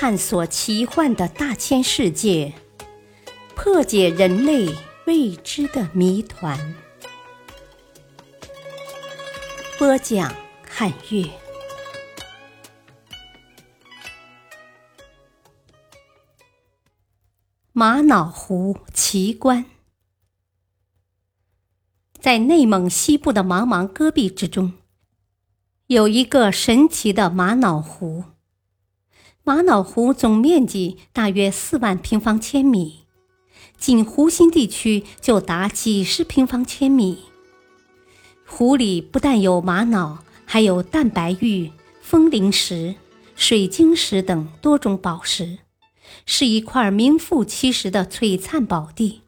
探索奇幻的大千世界，破解人类未知的谜团。播讲：汉乐。玛瑙湖奇观，在内蒙西部的茫茫戈壁之中，有一个神奇的玛瑙湖。玛瑙湖总面积大约四万平方千米，仅湖心地区就达几十平方千米。湖里不但有玛瑙，还有蛋白玉、风铃石、水晶石等多种宝石，是一块名副其实的璀璨宝地。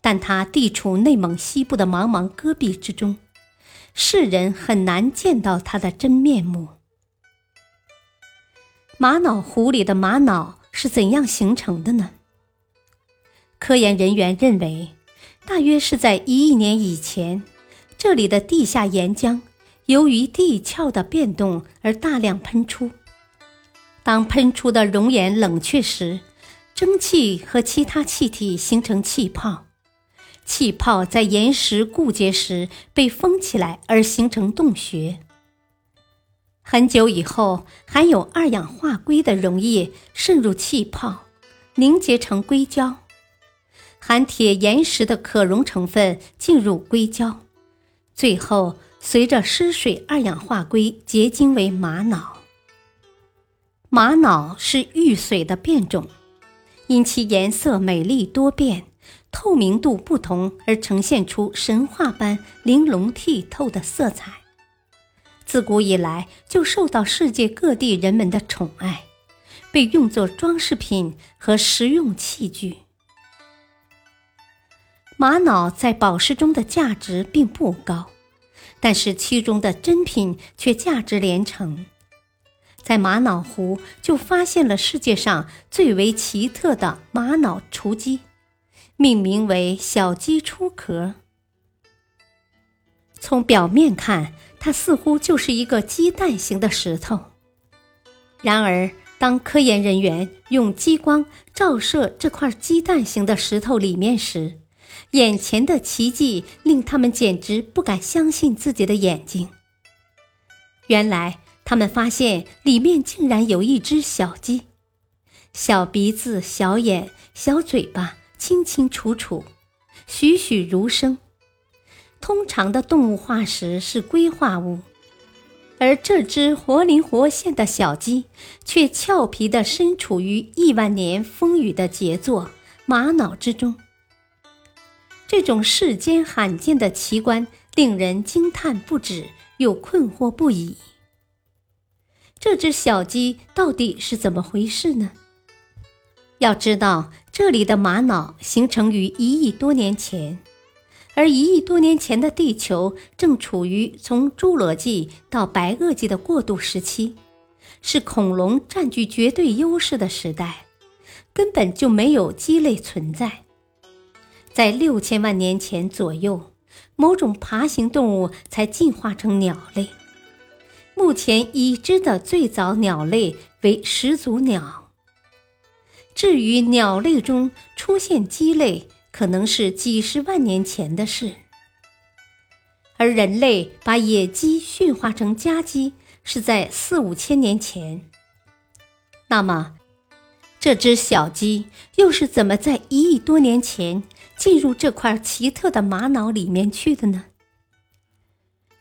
但它地处内蒙西部的茫茫戈壁之中，世人很难见到它的真面目。玛瑙湖里的玛瑙是怎样形成的呢？科研人员认为，大约是在一亿年以前，这里的地下岩浆由于地壳的变动而大量喷出。当喷出的熔岩冷却时，蒸汽和其他气体形成气泡，气泡在岩石固结时被封起来，而形成洞穴。很久以后，含有二氧化硅的溶液渗入气泡，凝结成硅胶；含铁岩石的可溶成分进入硅胶，最后随着失水二氧化硅结晶为玛瑙。玛瑙是玉髓的变种，因其颜色美丽多变、透明度不同而呈现出神话般玲珑剔透的色彩。自古以来就受到世界各地人们的宠爱，被用作装饰品和实用器具。玛瑙在宝石中的价值并不高，但是其中的珍品却价值连城。在玛瑙湖就发现了世界上最为奇特的玛瑙雏鸡，命名为“小鸡出壳”。从表面看，它似乎就是一个鸡蛋形的石头。然而，当科研人员用激光照射这块鸡蛋形的石头里面时，眼前的奇迹令他们简直不敢相信自己的眼睛。原来，他们发现里面竟然有一只小鸡，小鼻子、小眼、小嘴巴，清清楚楚，栩栩如生。通常的动物化石是硅化物，而这只活灵活现的小鸡却俏皮地身处于亿万年风雨的杰作玛瑙之中。这种世间罕见的奇观令人惊叹不止，又困惑不已。这只小鸡到底是怎么回事呢？要知道，这里的玛瑙形成于一亿多年前。而一亿多年前的地球正处于从侏罗纪到白垩纪的过渡时期，是恐龙占据绝对优势的时代，根本就没有鸡类存在。在六千万年前左右，某种爬行动物才进化成鸟类。目前已知的最早鸟类为始祖鸟。至于鸟类中出现鸡类，可能是几十万年前的事，而人类把野鸡驯化成家鸡是在四五千年前。那么，这只小鸡又是怎么在一亿多年前进入这块奇特的玛瑙里面去的呢？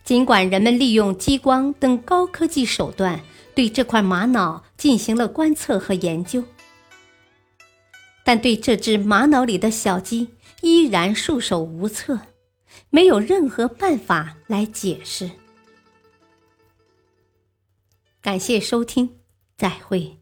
尽管人们利用激光等高科技手段对这块玛瑙进行了观测和研究。但对这只玛瑙里的小鸡依然束手无策，没有任何办法来解释。感谢收听，再会。